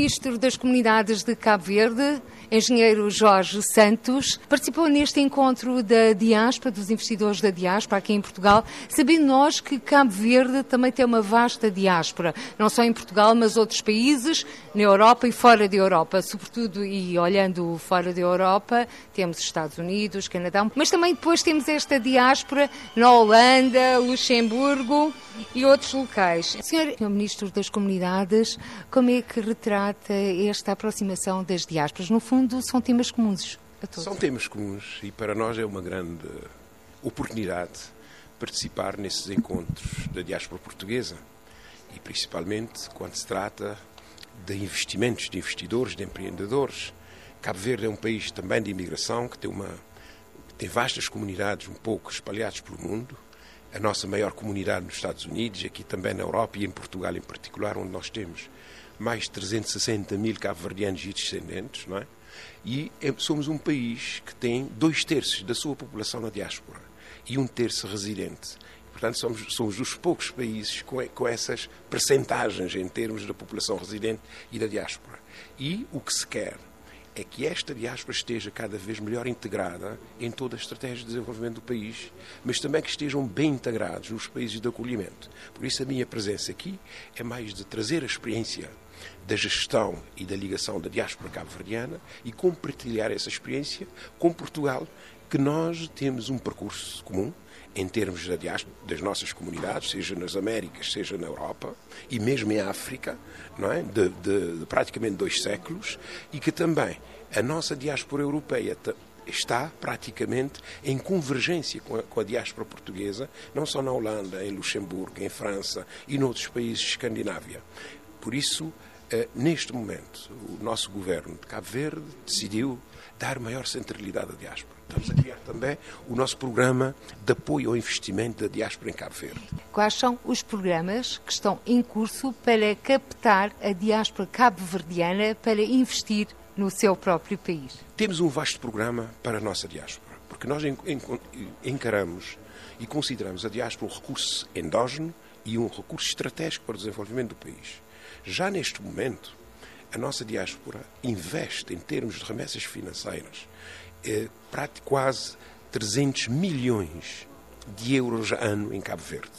Ministro das Comunidades de Cabo Verde, engenheiro Jorge Santos, participou neste encontro da diáspora, dos investidores da diáspora aqui em Portugal, sabendo nós que Cabo Verde também tem uma vasta diáspora, não só em Portugal, mas outros países, na Europa e fora da Europa. Sobretudo, e olhando fora da Europa, temos Estados Unidos, Canadá, mas também depois temos esta diáspora na Holanda, Luxemburgo e outros locais. Senhor, senhor Ministro das Comunidades, como é que retrata esta aproximação das diásporas? No fundo, são temas comuns a todos. São temas comuns e para nós é uma grande oportunidade participar nesses encontros da diáspora portuguesa e principalmente quando se trata de investimentos, de investidores, de empreendedores. Cabo Verde é um país também de imigração que tem uma tem vastas comunidades um pouco espalhadas pelo mundo a nossa maior comunidade nos Estados Unidos, aqui também na Europa e em Portugal em particular, onde nós temos mais de 360 mil cabo-verdianos e descendentes, não é? E é, somos um país que tem dois terços da sua população na diáspora e um terço residente. Portanto, somos, somos dos poucos países com, com essas percentagens em termos da população residente e da diáspora. E o que se quer é que esta diáspora esteja cada vez melhor integrada em toda a estratégia de desenvolvimento do país, mas também que estejam bem integrados nos países de acolhimento. Por isso, a minha presença aqui é mais de trazer a experiência da gestão e da ligação da diáspora cabo-verdiana e compartilhar essa experiência com Portugal, que nós temos um percurso comum em termos das nossas comunidades, seja nas Américas, seja na Europa e mesmo em África, não é? de, de, de praticamente dois séculos, e que também a nossa diáspora europeia está praticamente em convergência com a, com a, diáspora portuguesa, não só na Holanda, em Luxemburgo, em França e noutros países de Escandinávia. Por isso, eh, neste momento, o nosso governo de Cabo Verde decidiu dar maior centralidade à diáspora. Estamos a criar também o nosso programa de apoio ao investimento da diáspora em Cabo Verde. Quais são os programas que estão em curso para captar a diáspora cabo-verdiana para investir no seu próprio país? Temos um vasto programa para a nossa diáspora, porque nós encaramos e consideramos a diáspora um recurso endógeno e um recurso estratégico para o desenvolvimento do país. Já neste momento, a nossa diáspora investe em termos de remessas financeiras é, quase 300 milhões de euros ano em Cabo Verde.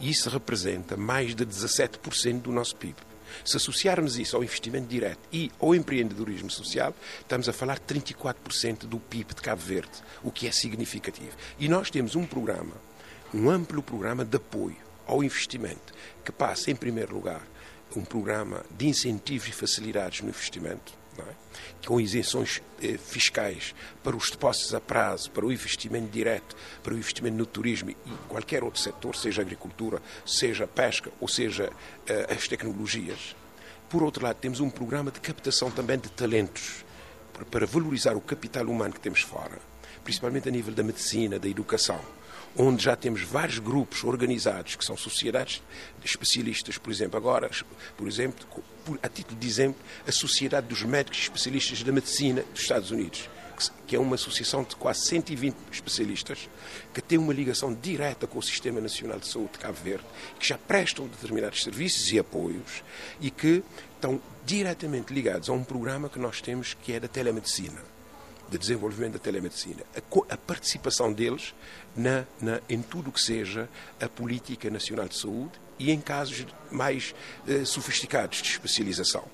Isso representa mais de 17% do nosso PIB. Se associarmos isso ao investimento direto e ao empreendedorismo social, estamos a falar de 34% do PIB de Cabo Verde, o que é significativo. E nós temos um programa, um amplo programa de apoio ao investimento, que passa, em primeiro lugar, um programa de incentivos e facilidades no investimento, é? com isenções eh, fiscais para os depósitos a prazo, para o investimento direto, para o investimento no turismo e qualquer outro setor, seja agricultura, seja pesca ou seja eh, as tecnologias. Por outro lado, temos um programa de captação também de talentos para, para valorizar o capital humano que temos fora, principalmente a nível da medicina, da educação onde já temos vários grupos organizados que são sociedades de especialistas, por exemplo, agora, por exemplo, a título de exemplo, a Sociedade dos Médicos Especialistas da Medicina dos Estados Unidos, que é uma associação de quase 120 especialistas que tem uma ligação direta com o Sistema Nacional de Saúde de Cabo Verde, que já prestam determinados serviços e apoios e que estão diretamente ligados a um programa que nós temos que é da telemedicina de desenvolvimento da telemedicina, a, a participação deles na, na, em tudo o que seja a política nacional de saúde e em casos mais eh, sofisticados de especialização.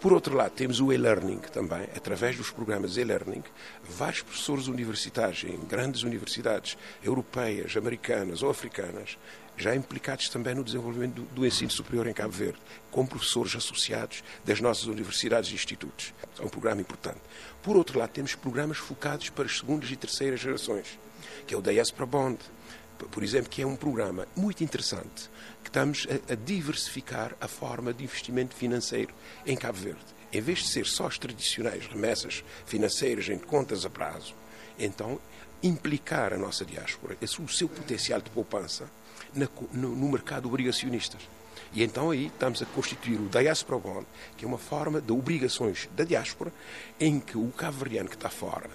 Por outro lado, temos o e-learning também, através dos programas e-learning, vários professores universitários em grandes universidades europeias, americanas ou africanas, já implicados também no desenvolvimento do, do ensino superior em Cabo Verde, com professores associados das nossas universidades e institutos. É um programa importante. Por outro lado, temos programas focados para as segundas e terceiras gerações, que é o Diaspora Bond, por exemplo, que é um programa muito interessante, que estamos a, a diversificar a forma de investimento financeiro em Cabo Verde. Em vez de ser só as tradicionais remessas financeiras em contas a prazo, então implicar a nossa diáspora, o seu potencial de poupança no, no mercado obrigacionistas. E então aí estamos a constituir o Diaspora Bond, que é uma forma de obrigações da diáspora, em que o cabo-verdiano que está fora,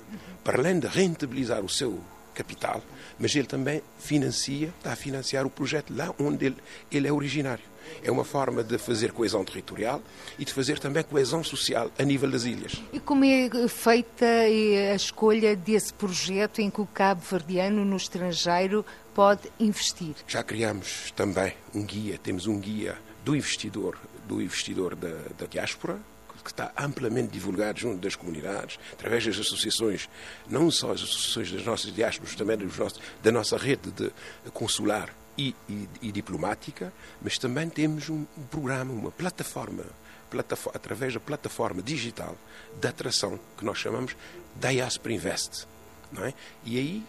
para além de rentabilizar o seu capital, mas ele também financia, está a financiar o projeto lá onde ele, ele é originário. É uma forma de fazer coesão territorial e de fazer também coesão social a nível das ilhas. E como é feita a escolha desse projeto em que o Cabo Verdeano no estrangeiro pode investir? Já criamos também um guia, temos um guia do investidor, do investidor da, da diáspora, que está amplamente divulgado junto das comunidades, através das associações, não só as associações das nossas diásporas, também nossos, da nossa rede de consular e, e, e, diplomática, mas também temos um, programa, uma plataforma, plataforma, através da plataforma digital de atração que nós chamamos Diaspora Invest. Não é? E aí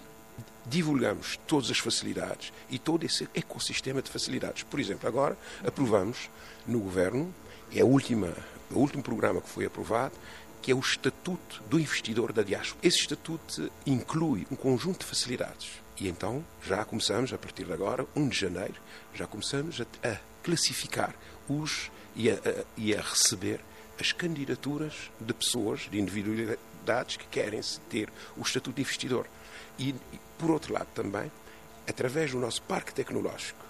divulgamos todas as facilidades e todo esse ecossistema de facilidades. Por exemplo, agora aprovamos no Governo, é a última o último programa que foi aprovado, que é o Estatuto do Investidor da Diáspora. Esse estatuto inclui um conjunto de facilidades. E então já começamos, a partir de agora, 1 de janeiro, já começamos a, a classificar os e a, a, e a receber as candidaturas de pessoas, de individualidades que querem ter o estatuto de investidor. E, por outro lado, também, através do nosso parque tecnológico,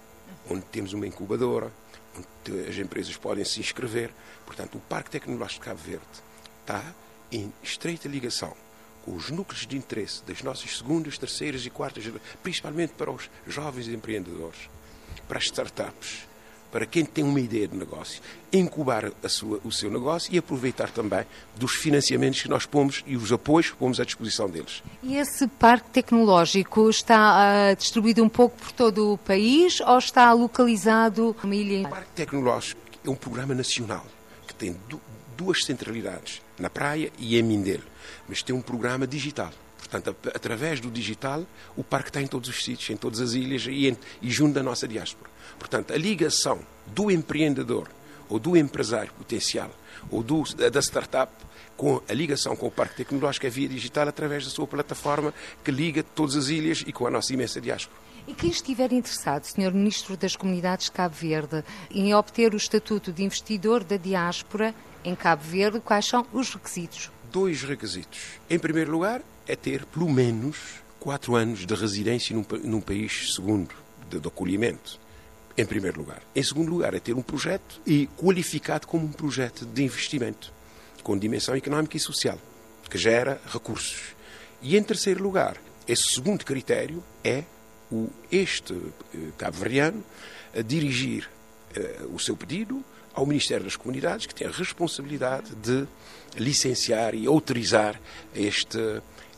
onde temos uma incubadora, as empresas podem se inscrever. Portanto, o Parque Tecnológico de Cabo Verde está em estreita ligação com os núcleos de interesse das nossas segundas, terceiras e quartas, principalmente para os jovens empreendedores, para as startups, para quem tem uma ideia de negócio, incubar sua, o seu negócio e aproveitar também dos financiamentos que nós pomos e os apoios que pomos à disposição deles. E esse parque tecnológico está uh, distribuído um pouco por todo o país ou está localizado numa ilha? O parque tecnológico é um programa nacional que tem duas centralidades, na praia e em Mindelo, mas tem um programa digital. Portanto, através do digital, o parque está em todos os sítios, em todas as ilhas e, em, e junto da nossa diáspora. Portanto, a ligação do empreendedor ou do empresário potencial ou do, da startup com a ligação com o parque tecnológico é via digital através da sua plataforma que liga todas as ilhas e com a nossa imensa diáspora. E quem estiver interessado, Sr. Ministro das Comunidades de Cabo Verde, em obter o estatuto de investidor da diáspora em Cabo Verde, quais são os requisitos? Dois requisitos. Em primeiro lugar, é ter pelo menos quatro anos de residência num, num país segundo de, de acolhimento em primeiro lugar. Em segundo lugar, é ter um projeto e qualificado como um projeto de investimento, com dimensão económica e social, que gera recursos. E em terceiro lugar, esse segundo critério é o, este eh, cabo-verdiano dirigir uh, o seu pedido ao Ministério das Comunidades, que tem a responsabilidade de licenciar e autorizar este,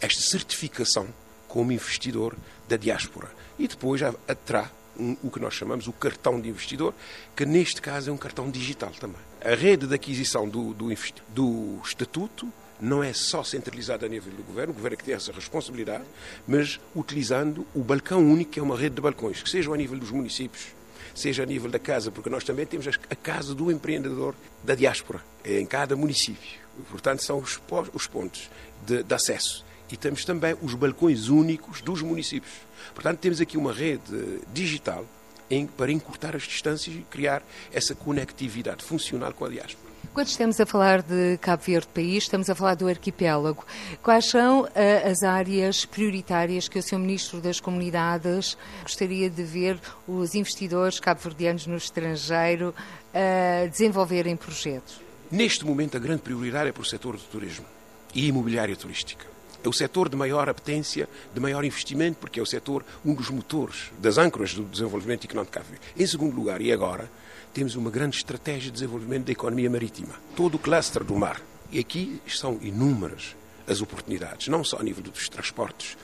esta certificação como investidor da diáspora. E depois terá um, o que nós chamamos o cartão de investidor, que neste caso é um cartão digital também. A rede de aquisição do, do, do estatuto não é só centralizada a nível do governo, o governo é que tem essa responsabilidade, mas utilizando o balcão único, que é uma rede de balcões, que seja a nível dos municípios, seja a nível da casa, porque nós também temos a casa do empreendedor da diáspora, é em cada município. Portanto, são os, os pontos de, de acesso. E temos também os balcões únicos dos municípios. Portanto, temos aqui uma rede digital em, para encurtar as distâncias e criar essa conectividade funcional com a diáspora. Quando estamos a falar de Cabo Verde país, estamos a falar do arquipélago. Quais são uh, as áreas prioritárias que o Sr. Ministro das Comunidades gostaria de ver os investidores cabo-verdianos no estrangeiro uh, desenvolverem projetos? Neste momento, a grande prioridade é para o setor do turismo e imobiliária turística é o setor de maior apetência, de maior investimento, porque é o setor, um dos motores das âncoras do desenvolvimento económico de Cabo Verde. Em segundo lugar, e agora, temos uma grande estratégia de desenvolvimento da economia marítima. Todo o cluster do mar. E aqui são inúmeras as oportunidades, não só a nível dos transportes,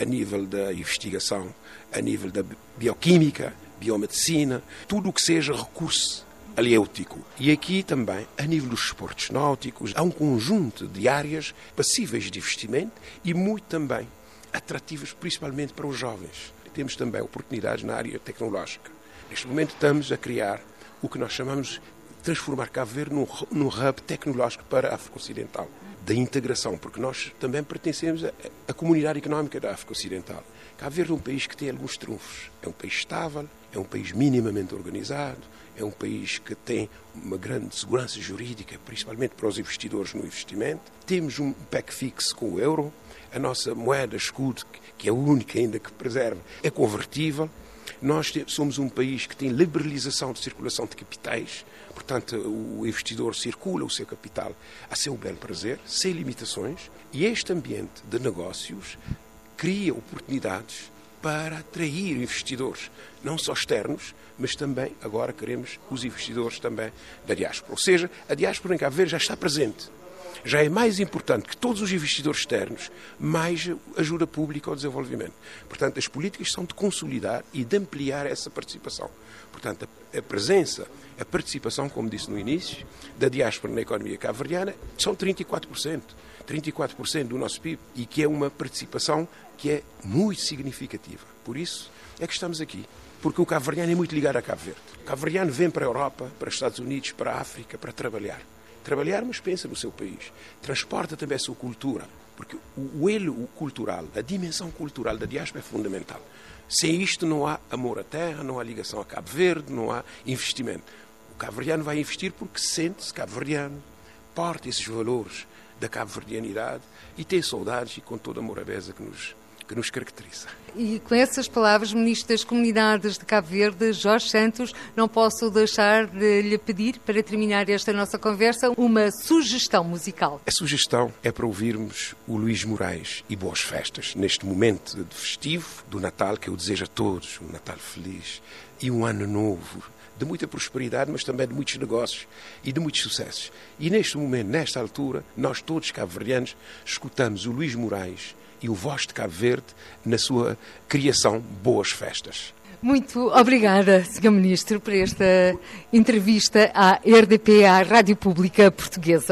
a nível da investigação, a nível da bioquímica, biomedicina, tudo o que seja recurso aliêutico. E aqui também, a nível dos esportes náuticos, há um conjunto de áreas passíveis de investimento e muito também atrativas, principalmente para os jovens. Temos também oportunidades na área tecnológica. Neste momento estamos a criar o que nós chamamos transformar Cabo Verde num, num hub tecnológico para a África Ocidental, da integração, porque nós também pertencemos à comunidade económica da África Ocidental. Cabo Verde é um país que tem alguns trunfos. É um país estável, é um país minimamente organizado, é um país que tem uma grande segurança jurídica, principalmente para os investidores no investimento. Temos um PEC fixo com o euro, a nossa moeda escudo, que é a única ainda que preserva, é convertível. Nós somos um país que tem liberalização de circulação de capitais, portanto, o investidor circula o seu capital a seu bel prazer, sem limitações, e este ambiente de negócios cria oportunidades para atrair investidores, não só externos, mas também agora queremos os investidores também da diáspora. Ou seja, a diáspora em Cabo Verde já está presente. Já é mais importante que todos os investidores externos, mais ajuda pública ao desenvolvimento. Portanto, as políticas são de consolidar e de ampliar essa participação. Portanto, a presença, a participação, como disse no início, da diáspora na economia cabo-verdiana são 34%. 34% do nosso PIB e que é uma participação que é muito significativa. Por isso é que estamos aqui. Porque o cabo-verdiano é muito ligado a Cabo Verde. O cabo-verdiano vem para a Europa, para os Estados Unidos, para a África, para trabalhar. Trabalhar, mas pensa no seu país. Transporta também a sua cultura. Porque o elo cultural, a dimensão cultural da diáspora é fundamental. Sem isto não há amor à terra, não há ligação a Cabo Verde, não há investimento. O cabo-verdiano vai investir porque sente-se cabo-verdiano, porta esses valores da cabo-verdianidade e tem saudades e com toda a morabeza que nos que nos caracteriza. E com essas palavras, Ministro das Comunidades de Cabo Verde, Jorge Santos, não posso deixar de lhe pedir, para terminar esta nossa conversa, uma sugestão musical. A sugestão é para ouvirmos o Luís Moraes e boas festas, neste momento de festivo do Natal, que eu desejo a todos um Natal feliz e um ano novo de muita prosperidade, mas também de muitos negócios e de muitos sucessos. E neste momento, nesta altura, nós todos cabo-verdianos escutamos o Luís Moraes e o Voz de Cabo Verde na sua criação Boas Festas. Muito obrigada, Sr. Ministro, por esta entrevista à RDP, à Rádio Pública Portuguesa.